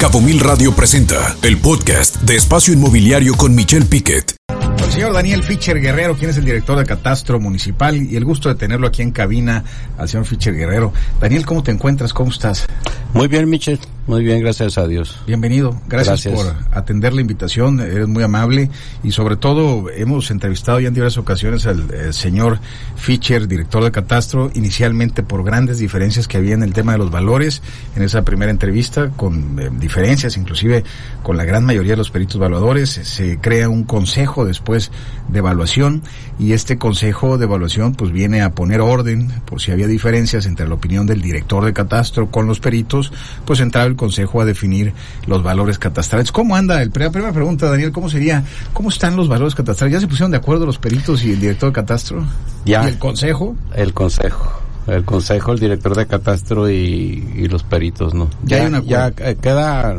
Cabo Mil Radio presenta el podcast de Espacio Inmobiliario con Michelle Piquet. El señor Daniel Fischer Guerrero, quien es el director de Catastro Municipal, y el gusto de tenerlo aquí en cabina al señor Fischer Guerrero. Daniel, ¿cómo te encuentras? ¿Cómo estás? Muy bien, Michelle. Muy bien, gracias a Dios. Bienvenido. Gracias, Gracias. por atender la invitación. Eres muy amable y sobre todo hemos entrevistado ya en diversas ocasiones al eh, señor Fischer, director de Catastro, inicialmente por grandes diferencias que había en el tema de los valores en esa primera entrevista, con eh, diferencias inclusive con la gran mayoría de los peritos evaluadores. Se crea un consejo después de evaluación y este consejo de evaluación pues viene a poner orden por si había diferencias entre la opinión del director de catastro con los peritos, pues entraba el consejo a definir los valores catastrales. ¿Cómo anda? El, la primera pregunta, Daniel, ¿cómo sería? ¿Cómo están los valores catastrales? ¿Ya se pusieron de acuerdo los peritos y el director de catastro? Ya. ¿Y el consejo? El consejo. El consejo, el director de catastro y, y los peritos, ¿no? Ya hay un ya eh, queda,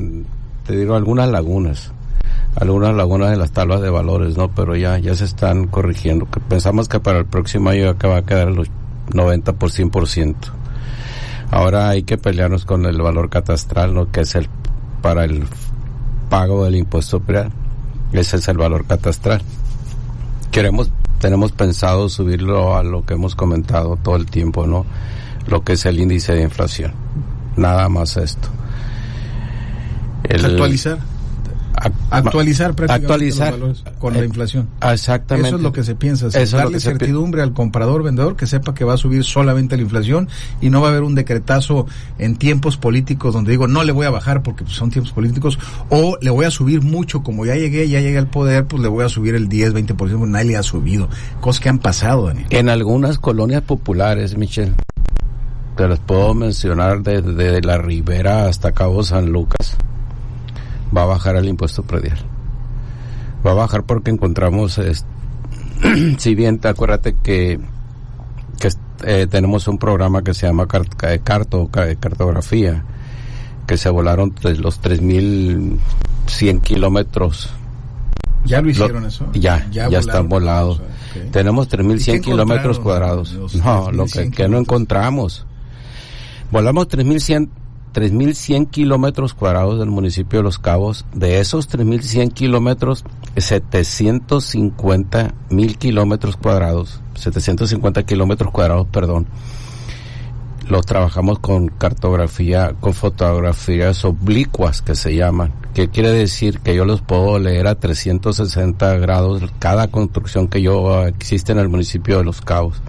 te digo, algunas lagunas. Algunas lagunas de las tablas de valores, ¿no? Pero ya, ya se están corrigiendo. Pensamos que para el próximo año ya va a quedar los 90 por 100%. Ahora hay que pelearnos con el valor catastral, ¿no? Que es el, para el pago del impuesto predial. Ese es el valor catastral. Queremos, tenemos pensado subirlo a lo que hemos comentado todo el tiempo, ¿no? Lo que es el índice de inflación. Nada más esto. Actualizar. Ac- Actualizar prácticamente Actualizar. los valores con la Eh, inflación. Exactamente. Eso es lo que se piensa, es darle certidumbre al comprador vendedor que sepa que va a subir solamente la inflación y no va a haber un decretazo en tiempos políticos donde digo no le voy a bajar porque son tiempos políticos o le voy a subir mucho como ya llegué, ya llegué al poder, pues le voy a subir el 10, 20%, pues, nadie le ha subido. Cosas que han pasado, Daniel. En algunas colonias populares, Michelle, te las puedo mencionar desde la Ribera hasta Cabo San Lucas, va a bajar el impuesto predial. Va a bajar porque encontramos, es- si bien te acuérdate que, que eh, tenemos un programa que se llama car- eh, carto, ca- cartografía, que se volaron tres- los 3.100 kilómetros ¿Ya lo lo- hicieron eso? Ya, ya, están volados. Ok. Tenemos ¿Y qué 3.100 kilómetros cuadrados. No, lo 3.100 que, que no encontramos. Volamos 3.100 3.100 kilómetros cuadrados del municipio de Los Cabos. De esos 3.100 kilómetros, 750 mil kilómetros cuadrados, 750 kilómetros cuadrados, perdón, los trabajamos con cartografía, con fotografías oblicuas que se llaman, que quiere decir que yo los puedo leer a 360 grados cada construcción que yo existe en el municipio de Los Cabos.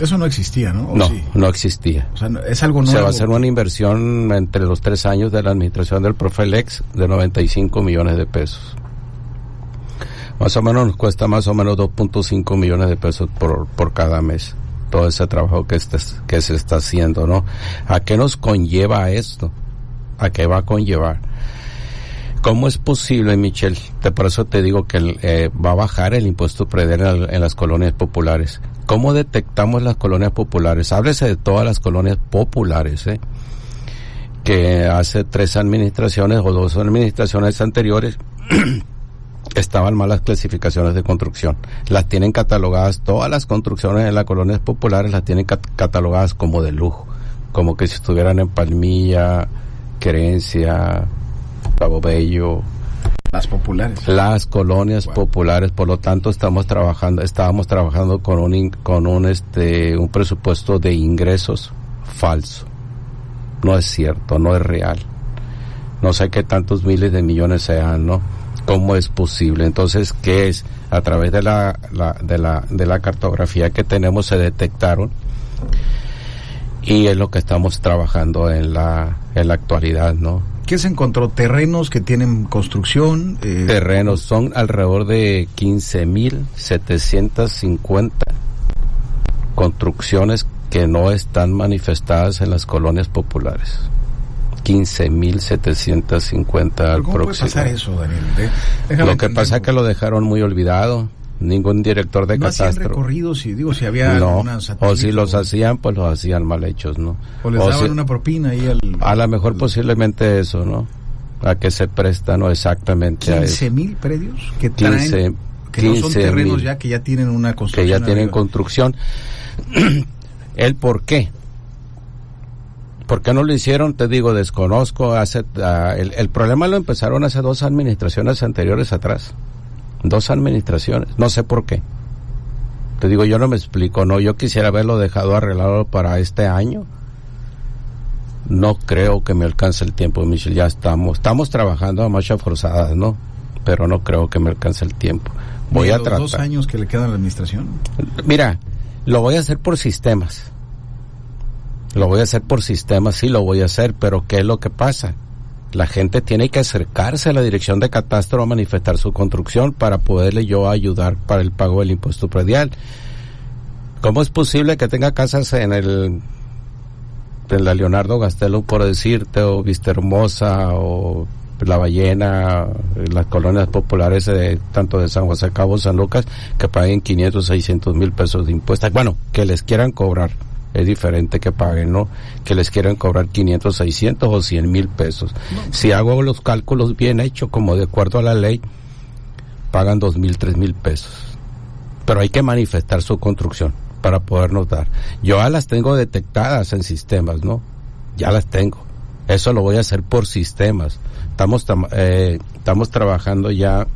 Eso no existía, ¿no? ¿O No, sí? no existía. O sea, es algo nuevo. Se va a hacer una inversión entre los tres años de la administración del Profelex de 95 millones de pesos. Más o menos nos cuesta más o menos 2.5 millones de pesos por, por cada mes. Todo ese trabajo que, este- que se está haciendo, ¿no? ¿A qué nos conlleva esto? ¿A qué va a conllevar? ¿Cómo es posible, Michelle? Te- por eso te digo que eh, va a bajar el impuesto predial en, en las colonias populares. ¿Cómo detectamos las colonias populares? Háblese de todas las colonias populares, ¿eh? que hace tres administraciones o dos administraciones anteriores estaban malas clasificaciones de construcción. Las tienen catalogadas, todas las construcciones en las colonias populares las tienen cat- catalogadas como de lujo, como que si estuvieran en Palmilla, Querencia, Cabo Bello, Las populares. las colonias Wow. populares, por lo tanto estamos trabajando, estábamos trabajando con un con un este un presupuesto de ingresos falso. No es cierto, no es real. No sé qué tantos miles de millones sean, ¿no? ¿Cómo es posible? Entonces, ¿qué es? A través de la, la- de la de la cartografía que tenemos se detectaron y es lo que estamos trabajando en la en la actualidad, ¿no? ¿Qué se encontró? Terrenos que tienen construcción. eh, terrenos son alrededor de 15.750 construcciones que no están manifestadas en las colonias populares. 15.750 al ¿Cómo puede próximo. pasar eso, Daniel? Déjame Lo que entender, pasa es que lo dejaron muy olvidado. Ningún director de no catastro. recorridos y digo si había No, o si los hacían, pues los hacían mal hechos, ¿no? o les O daban si- una propina ahí al A lo mejor posiblemente eso, ¿no? A que se presta, ¿no? Exactamente a eso. 15 mil predios que traen 15, que no son 15 terrenos mil. ya que ya tienen una construcción que ya tienen arriba. construcción. ¿El por qué? ¿Por qué no lo hicieron? Te digo, desconozco. Hace, ah, el, el problema lo empezaron hace dos administraciones anteriores atrás. Dos administraciones. No sé por qué. Te digo, yo no me explico, no, yo quisiera haberlo dejado arreglado para este año. No creo que me alcance el tiempo, Michelle, ya estamos, estamos trabajando a marcha forzada, ¿no? Pero no creo que me alcance el tiempo. Voy a tratar. dos años que le quedan a la administración? Mira, lo voy a hacer por sistemas. Lo voy a hacer por sistemas, sí lo voy a hacer, pero ¿qué es lo que pasa? La gente tiene que acercarse a la dirección de catastro a manifestar su construcción para poderle yo ayudar para el pago del impuesto predial. ¿Cómo es posible que tenga casas en el en la Leonardo Gastelo, por decirte, o Vista Hermosa, o La Ballena, las colonias populares de tanto de San José Cabo, San Lucas, que paguen 500, 600 mil pesos de impuestos? Bueno, que les quieran cobrar es diferente que paguen, ¿no? Que les quieran cobrar 500, 600 o 100 mil pesos. Si hago los cálculos bien hechos, como de acuerdo a la ley, pagan dos mil, tres mil pesos. Pero hay que manifestar su construcción para podernos dar. Yo ya las tengo detectadas en sistemas, ¿no? Ya las tengo. Eso lo voy a hacer por sistemas. Estamos, eh, estamos trabajando ya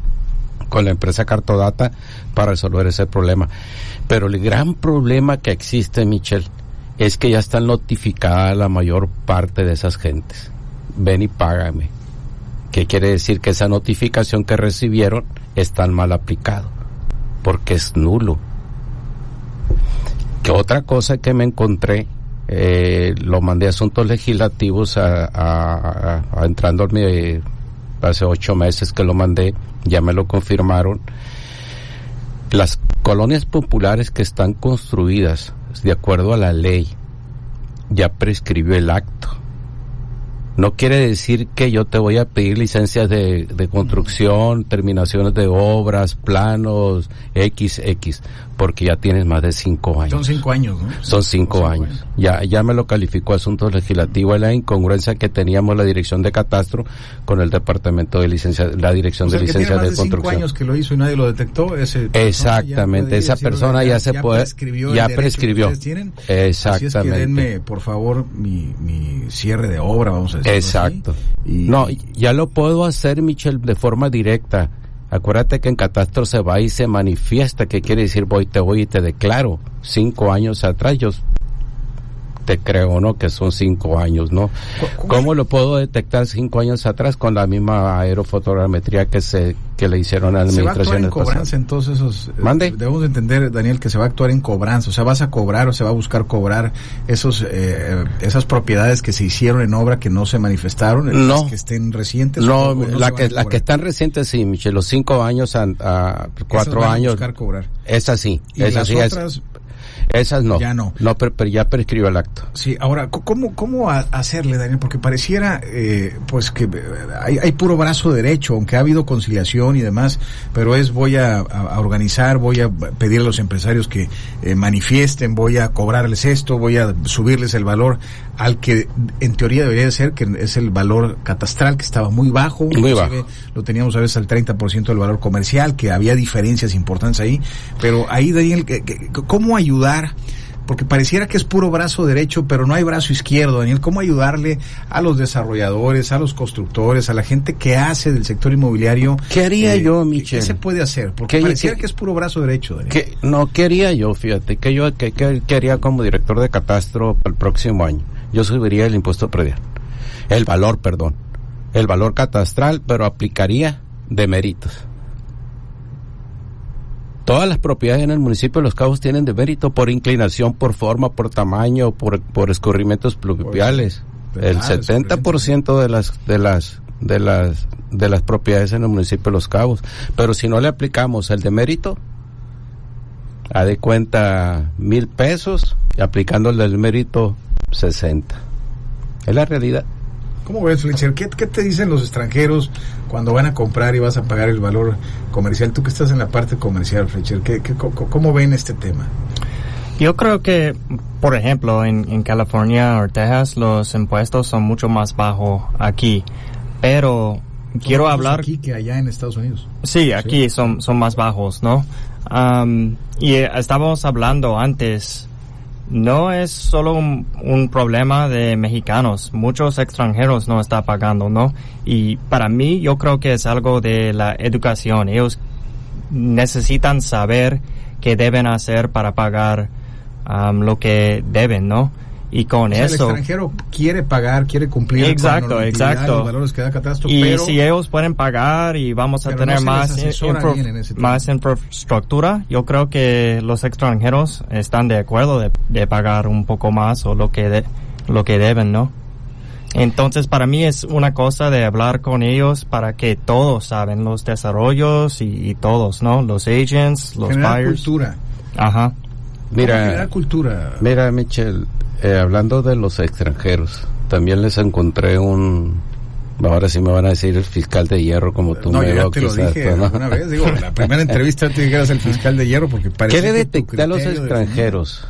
con la empresa Cartodata para resolver ese problema. Pero el gran problema que existe, Michelle, es que ya están notificadas la mayor parte de esas gentes. Ven y págame. ¿Qué quiere decir? Que esa notificación que recibieron está mal aplicado, porque es nulo. Que otra cosa que me encontré, eh, lo mandé a asuntos legislativos a, a, a, entrando hace ocho meses que lo mandé, ya me lo confirmaron. Las colonias populares que están construidas de acuerdo a la ley, ya prescribió el acto. No quiere decir que yo te voy a pedir licencias de, de construcción, terminaciones de obras, planos, XX, porque ya tienes más de cinco años. Son cinco años, ¿no? Son cinco, años. Ya, ya me lo calificó Asuntos Legislativos la incongruencia que teníamos la dirección de catastro con el departamento de licencia, la dirección de licencia de, construcción. Cinco años que lo hizo y nadie lo detectó. Ese Exactamente, esa persona ya, se puede, prescribió ya prescribió. Exactamente. Así es que denme, por favor, mi, mi cierre de obra, vamos a decir. Exacto. Y, no, ya lo puedo hacer, Michelle, de forma directa. Acuérdate que en catastro se va y se manifiesta, que quiere decir voy, te voy y te declaro. Cinco años atrás yo te creo, ¿no? Que son cinco años, ¿no? ¿Cómo lo puedo detectar cinco años atrás con la misma aerofotogrametría que se que le hicieron a la administración? Se va a actuar en cobranza, entonces esos. Eh, ¿Mande? debemos entender, Daniel, que se va a actuar en cobranza, o sea, vas a cobrar o se va a buscar cobrar esos eh, esas propiedades que se hicieron en obra que no se manifestaron, no, que estén recientes. No, la que las que están recientes sí, Michelle, los cinco años a, a cuatro van años. A buscar cobrar. Es así, ¿Y es las así. Otras, es, esas no. Ya no. No, pero, pero, ya prescribió el acto. Sí, ahora, ¿cómo, cómo hacerle, Daniel? Porque pareciera, eh, pues, que hay, hay, puro brazo derecho, aunque ha habido conciliación y demás, pero es voy a, a organizar, voy a pedir a los empresarios que eh, manifiesten, voy a cobrarles esto, voy a subirles el valor al que en teoría debería ser, que es el valor catastral, que estaba muy bajo. Muy bajo. Lo teníamos a veces al 30% del valor comercial, que había diferencias importantes ahí. Pero ahí, Daniel, ¿cómo ayudar? porque pareciera que es puro brazo derecho, pero no hay brazo izquierdo, Daniel. ¿Cómo ayudarle a los desarrolladores, a los constructores, a la gente que hace del sector inmobiliario? ¿Qué haría eh, yo, Michelle? ¿Qué se puede hacer? Porque pareciera que es puro brazo derecho, Daniel. ¿Qué, no, ¿qué haría yo? Fíjate, que yo qué, qué, haría como director de catastro para el próximo año? Yo subiría el impuesto predial. El valor, perdón. El valor catastral, pero aplicaría de méritos. Todas las propiedades en el municipio de Los Cabos tienen de mérito por inclinación, por forma, por tamaño, por, por escurrimientos pluviales. el 70% de las, de las, de las, de las propiedades en el municipio de Los Cabos. Pero si no le aplicamos el de mérito, a de cuenta mil pesos y aplicando el del mérito 60. Es la realidad. ¿Cómo ves, Fletcher? ¿Qué, ¿Qué, te dicen los extranjeros cuando van a comprar y vas a pagar el valor comercial? Tú que estás en la parte comercial, Fletcher, ¿qué, qué, cómo ven este tema? Yo creo que, por ejemplo, en, en California o Texas los impuestos son mucho más bajos aquí, pero quiero hablar aquí que allá en Estados Unidos. Sí, aquí ¿Sí? son son más bajos, ¿no? Um, y estábamos hablando antes no es solo un, problema de mexicanos, muchos extranjeros no están pagando, ¿no? Y para mí yo creo que es algo de la educación. Ellos necesitan saber qué deben hacer para pagar um, lo que deben, ¿no? Y con eso. El extranjero quiere pagar, quiere cumplir exacto, con exacto. los valores que da catastro. Y pero, si ellos pueden pagar y vamos a tener no más, infra, más infraestructura, yo creo que los extranjeros están de acuerdo de, de pagar un poco más o lo que de, lo que deben, ¿no? Entonces, para mí es una cosa de hablar con ellos para que todos saben los desarrollos y, y todos, ¿no? Los agents, los Generar buyers. cultura. Ajá. Mira, cultura. mira, Michelle, eh, hablando de los extranjeros, también les encontré un. Ahora sí me van a decir el fiscal de hierro, como tú no, me yo ya te lo dije ¿no? una vez. Digo, la primera entrevista te dijeras el fiscal de hierro porque parece ¿Qué a los de- extranjeros?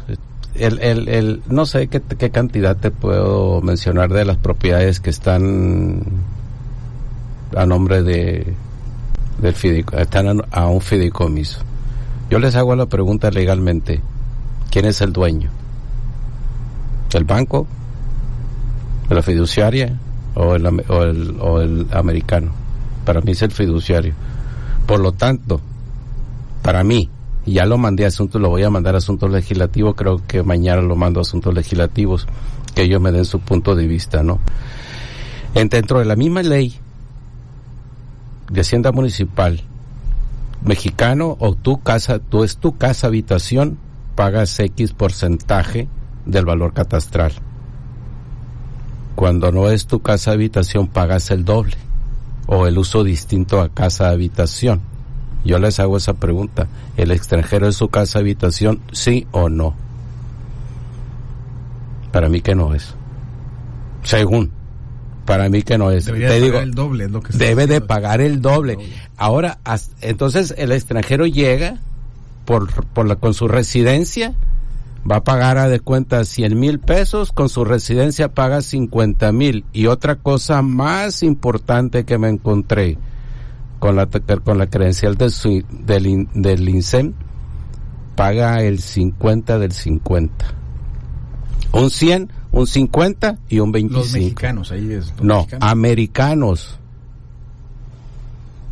El, el, el, no sé qué, qué cantidad te puedo mencionar de las propiedades que están a nombre de del fidico, están a, a un fideicomiso. Yo les hago la pregunta legalmente, ¿quién es el dueño? ¿El banco? ¿La fiduciaria? ¿O el, o el, o el americano? Para mí es el fiduciario. Por lo tanto, para mí, ya lo mandé a asuntos, lo voy a mandar a asuntos legislativos, creo que mañana lo mando a asuntos legislativos, que ellos me den su punto de vista, ¿no? En, dentro de la misma ley de Hacienda Municipal, mexicano o tu casa, tú es tu casa habitación, pagas X porcentaje del valor catastral. Cuando no es tu casa habitación, pagas el doble o el uso distinto a casa habitación. Yo les hago esa pregunta. ¿El extranjero es su casa habitación, sí o no? Para mí que no es. Según. Para mí que no es. Debería Te digo, el doble, es lo que debe de pagar el doble. Ahora, as- entonces el extranjero llega por, por la, con su residencia, va a pagar a de cuenta 100 mil pesos, con su residencia paga 50 mil. Y otra cosa más importante que me encontré con la, con la credencial de su- del, del INSEM, paga el 50 del 50. Un 100, un 50 y un 25. Los mexicanos, ahí es. No, mexicanos. americanos.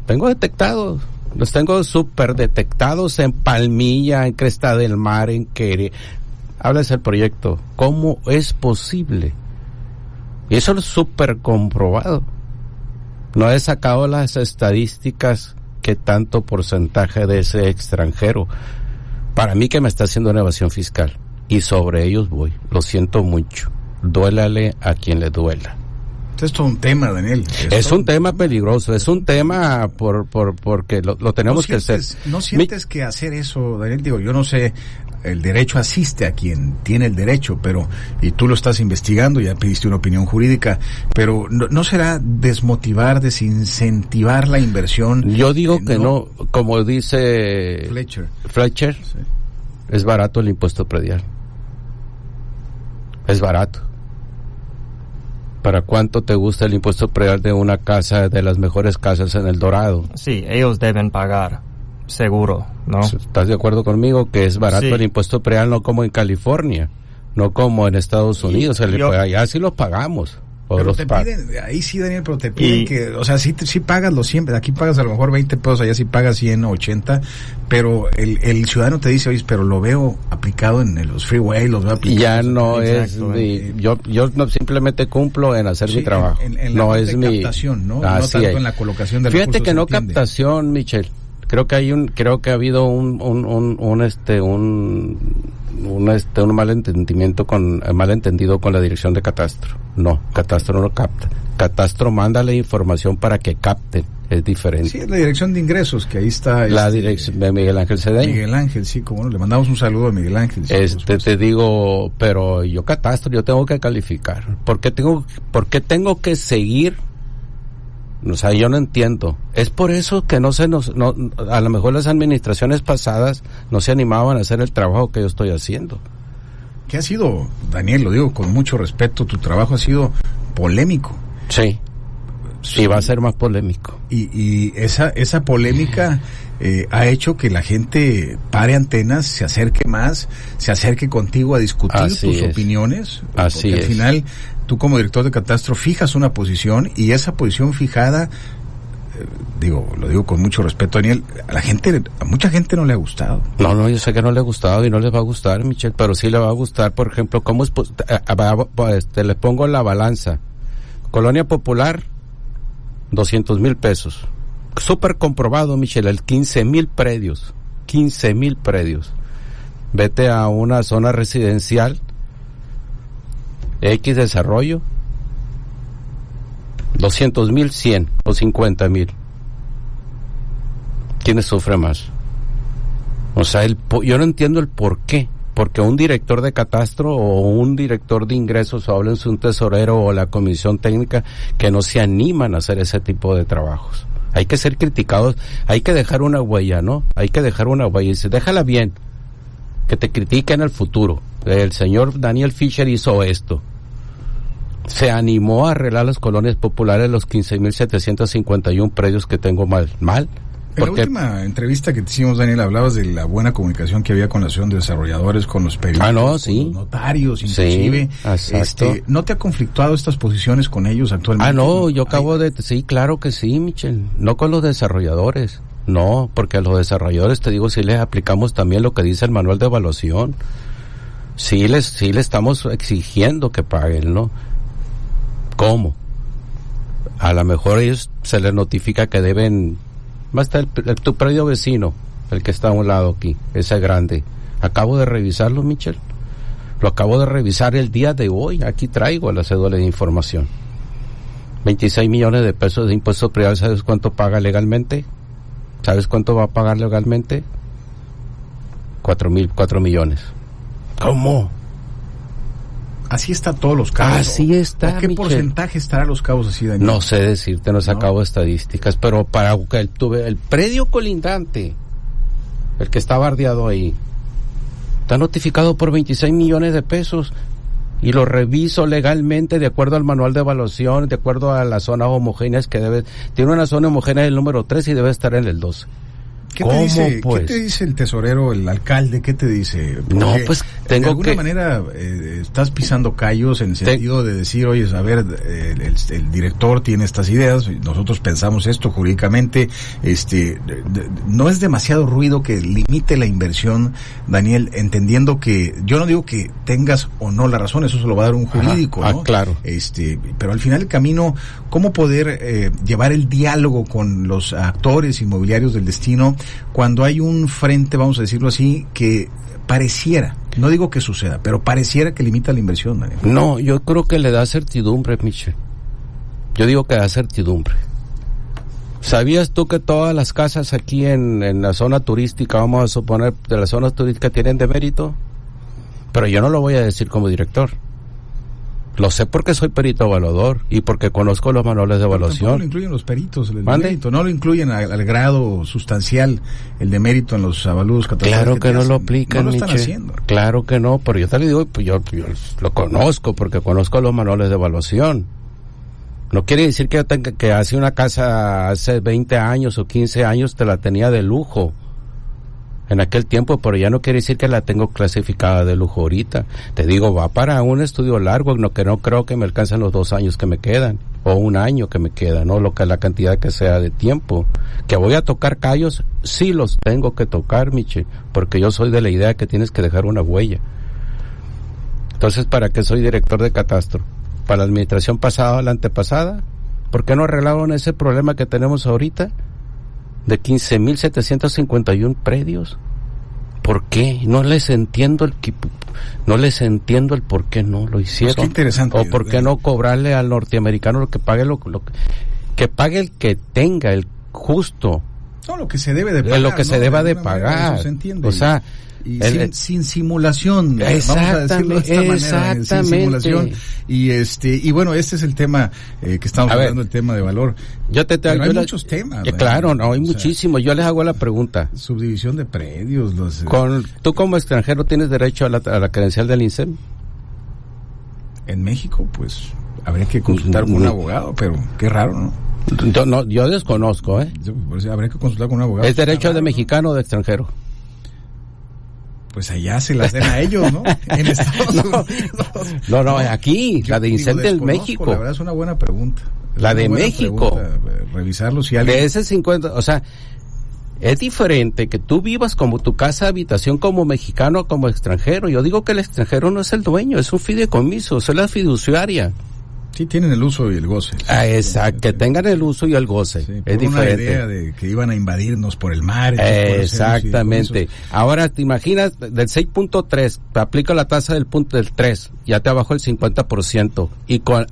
Tengo detectados. Los tengo súper detectados en Palmilla, en Cresta del Mar, en Quere. Hablas del proyecto. ¿Cómo es posible? Y eso es súper comprobado. No he sacado las estadísticas que tanto porcentaje de ese extranjero. Para mí que me está haciendo una evasión fiscal. Y sobre ellos voy. Lo siento mucho. Duélale a quien le duela. Esto es todo un tema, Daniel. Es un tema peligroso, es un tema por, por, porque lo, lo tenemos que ¿No hacer. ¿No sientes que hacer eso, Daniel? Digo, yo no sé, el derecho asiste a quien tiene el derecho, pero, y tú lo estás investigando, ya pediste una opinión jurídica, pero ¿no, no será desmotivar, desincentivar la inversión? Yo digo Eh, que no, como dice Fletcher. Fletcher, Sí. es barato el impuesto predial. Es barato. ¿Para cuánto te gusta el impuesto predial de una casa, de las mejores casas en El Dorado? Sí, ellos deben pagar, seguro, ¿no? ¿Estás de acuerdo conmigo que es barato Sí. el impuesto predial no como en California, no como en Estados Unidos? El- yo- allá sí lo pagamos. o Pero los te pa- piden, ahí sí, Daniel, pero te piden Y- que, o sea, sí, sí pagas lo siempre, aquí pagas a lo mejor 20 pesos, allá sí pagas 100 o 80, pero el, el ciudadano te dice, oye, pero lo veo aplicado en los freeway, los veo aplicados. ya no es mi, yo yo no simplemente cumplo en hacer Sí, mi trabajo en- en la no es mi captación, ¿no? No tanto es. en la colocación fíjate recursos, que no entiende. captación Michelle creo que hay un creo que ha habido un un, un, un, este un un este un malentendimiento con eh, malentendido con la dirección de catastro no catastro no capta catastro manda la información para que capten es diferente Sí, es la dirección de ingresos, que ahí está. la este, dirección de Miguel Ángel Cedeño Miguel Ángel, sí, como no, le mandamos un saludo a Miguel Ángel. sí, por Este te digo, pero yo catastro, yo tengo que calificar. ¿Por qué tengo, por qué tengo que seguir? O sea, yo no entiendo. Es por eso que no se nos, no, a lo mejor las administraciones pasadas no se animaban a hacer el trabajo que yo estoy haciendo. ¿Qué ha sido, Daniel, lo digo con mucho respeto, tu trabajo ha sido polémico. Sí. Y va a ser más polémico. Y, y esa, esa polémica eh, ha hecho que la gente pare antenas, se acerque más, se acerque contigo a discutir tus opiniones. Así porque al final, tú como director de catastro fijas una posición y esa posición fijada eh, digo, lo digo con mucho respeto, Daniel, a la gente, a mucha gente no le ha gustado. No, no, yo sé que no le ha gustado y no les va a gustar, Michelle, pero sí le va a gustar, por ejemplo, cómo es, eh, este, le pongo la balanza. Colonia Popular, 200 mil pesos. Súper comprobado, Michelle, el 15 mil predios. 15 mil predios. Vete a una zona residencial, X desarrollo, 200 mil, 100 o 50 mil. ¿Quién sufre más? O sea, el, yo no entiendo el por qué porque un director de catastro o un director de ingresos o háblense un tesorero o la comisión técnica que no se animan a hacer ese tipo de trabajos. Hay que ser criticados, hay que dejar una huella, ¿no? Hay que dejar una huella y dice, déjala bien, que te critiquen en el futuro. El señor Daniel Fisher hizo esto. Se animó a arreglar las colonias populares, los 15.751 predios que tengo mal. ¿Mal? En la última entrevista que te hicimos, Daniel, hablabas de la buena comunicación que había con la asociación de desarrolladores, con los periodistas, ah, con los notarios, inclusive. Sí, este, ¿No te ha conflictuado estas posiciones con ellos actualmente? Ah, no, yo acabo de... Sí, claro que sí, Michel. No con los desarrolladores. No, porque a los desarrolladores, te digo, sí les aplicamos también lo que dice el manual de evaluación. Sí les, sí les estamos exigiendo que paguen, ¿no? ¿Cómo? A lo mejor ellos se les notifica que deben va a estar el, tu predio vecino, el que está a un lado aquí, ese grande. Acabo de revisarlo, Michel. Lo acabo de revisar el día de hoy. Aquí traigo la cédula de información. 26 millones de pesos de impuestos predial. ¿Sabes cuánto paga legalmente? ¿Sabes cuánto va a pagar legalmente? Cuatro mil, cuatro millones. ¿Cómo? Así está todos los cabos. Así está. qué porcentaje estará los cabos así, Daniel? No sé decirte, no he sacado estadísticas, pero para el, tuve el predio colindante, el que está bardeado ahí, está notificado por 26 millones de pesos y lo reviso legalmente de acuerdo al manual de evaluación, de acuerdo a las zonas homogéneas que debe, tiene una zona homogénea del número 3 y debe estar en el 12. ¿Qué te, dice, ¿Qué te dice el tesorero, el alcalde? ¿Qué te dice? no, pues tengo de alguna manera eh, estás pisando callos en el sentido de decir, oye, a ver, el, director tiene estas ideas, nosotros pensamos esto jurídicamente, este, no es demasiado ruido que limite la inversión, Daniel, entendiendo que yo no digo que tengas o no la razón, eso se lo va a dar un jurídico, ah, ¿no? claro. Este, pero al final el camino, cómo poder eh, llevar el diálogo con los actores inmobiliarios del destino cuando hay un frente, vamos a decirlo así, que pareciera, no digo que suceda, pero pareciera que limita la inversión. Daniel. No, yo creo que le da certidumbre, Michel. Yo digo que da certidumbre. ¿Sabías tú que todas las casas aquí en, en la zona turística, vamos a suponer, de las zonas turísticas tienen de mérito? Pero yo no lo voy a decir como director. Lo sé porque soy perito evaluador y porque conozco los manuales de evaluación. No lo incluyen los peritos, el mérito, no lo incluyen al, grado sustancial el de mérito en los avalúos Claro que, no lo aplican, no lo están haciendo. Claro que no, pero yo te lo digo, pues yo, lo conozco porque conozco los manuales de evaluación. No quiere decir que yo tenga que hace una casa hace 20 años o 15 años te la tenía de lujo en aquel tiempo, pero ya no quiere decir que la tengo clasificada de lujo ahorita. Te digo, va para un estudio largo, no, que no creo que me alcancen los dos años que me quedan, o un año que me queda, ¿no? Lo que la cantidad que sea de tiempo. Que voy a tocar callos, sí los tengo que tocar, Michi, porque yo soy de la idea que tienes que dejar una huella. Entonces, ¿para qué soy director de catastro? ¿Para la administración pasada o la antepasada? ¿Por qué no arreglaron ese problema que tenemos ahorita? De 15.751 predios. ¿Por qué? No les entiendo el no les entiendo el por qué no lo hicieron. Pues interesante. O por qué no cobrarle al norteamericano lo que pague lo, que pague el que tenga el justo. No, lo que se debe de pagar. Lo que se deba de, pagar. O sea, y sin, simulación vamos a decirlo de esta manera sin simulación. Y este y bueno este es el tema eh, que estamos hablando el tema de valor. Yo te, hay muchos temas claro no hay muchísimos. Yo les hago la pregunta. subdivisión de predios los eh, con tú como extranjero tienes derecho a la, a la credencial del INSEM en México pues habría que consultar con un abogado pero qué raro no Yo, no, yo desconozco, ¿eh? Habría que consultar con un abogado. ¿Es derecho de mexicano o de extranjero? Pues allá se las den a ellos, ¿no? En Estados no, Unidos. No, no, aquí, Yo la de digo, Incente en desconozco, México. La verdad es una buena pregunta. Es La de México. pregunta, eh, Revisarlo si alguien... De ese 50, o sea, es diferente que tú vivas como tu casa habitación como mexicano como extranjero. Yo digo que el extranjero no es el dueño, es un fideicomiso, es la fiduciaria. Sí, tienen el uso y el goce. Ah, exacto, que tengan el uso y el goce. Sí, es por una diferente. idea de que iban a invadirnos por el mar. Exactamente. Ahora te imaginas del 6.3, te aplica la tasa del punto del 3, ya te bajó el 50% y con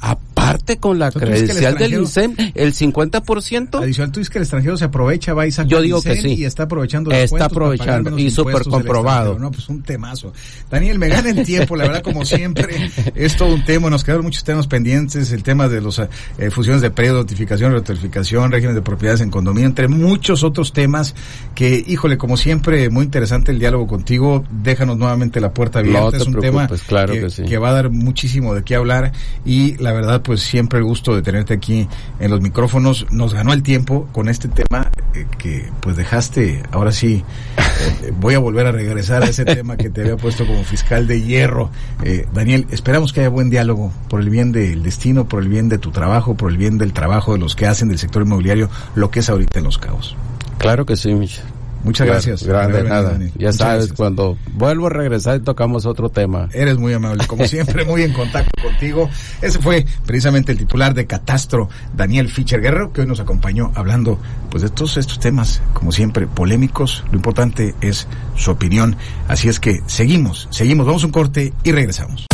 aparte con la O sea, ¿tú dices que el credencial del INSEM el 50%. Adicional, tú dices que el extranjero se aprovecha, va y saca Yo el digo que sí. y está aprovechando Está para pagar aprovechando, y súper comprobado. No, pues un temazo. Daniel, me gana el tiempo, la verdad, como siempre, es todo un tema, nos quedaron muchos temas pendientes, el tema de los eh, fusiones de predio, notificación, notificación, régimen de propiedades en condominio, entre muchos otros temas que, híjole, como siempre, muy interesante el diálogo contigo, déjanos nuevamente la puerta abierta, No te es un tema claro que sí. que va a dar muchísimo de qué hablar y la verdad pues siempre el gusto de tenerte aquí en los micrófonos. Nos ganó el tiempo con este tema eh, que pues dejaste ahora sí eh, voy a volver a regresar a ese tema que te había puesto como fiscal de hierro. Eh, Daniel esperamos que haya buen diálogo por el bien del destino por el bien de tu trabajo por el bien del trabajo de los que hacen del sector inmobiliario lo que es ahorita en Los Cabos. Claro que sí, Michel. Muchas gracias Grande, venido, nada. Ya Muchas sabes, gracias. cuando vuelvo a regresar tocamos otro tema. Eres muy amable, como siempre, muy en contacto contigo. Ese fue precisamente el titular de Catastro, Daniel Fischer Guerrero, que hoy nos acompañó hablando pues de todos estos temas, como siempre, polémicos. Lo importante es su opinión. Así es que seguimos, seguimos, vamos a un corte y regresamos.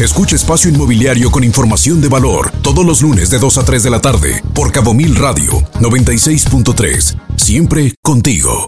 Escucha Espacio Inmobiliario con información de valor todos los lunes de 2 a 3 de la tarde por Cabo Mil Radio 96.3. Siempre contigo.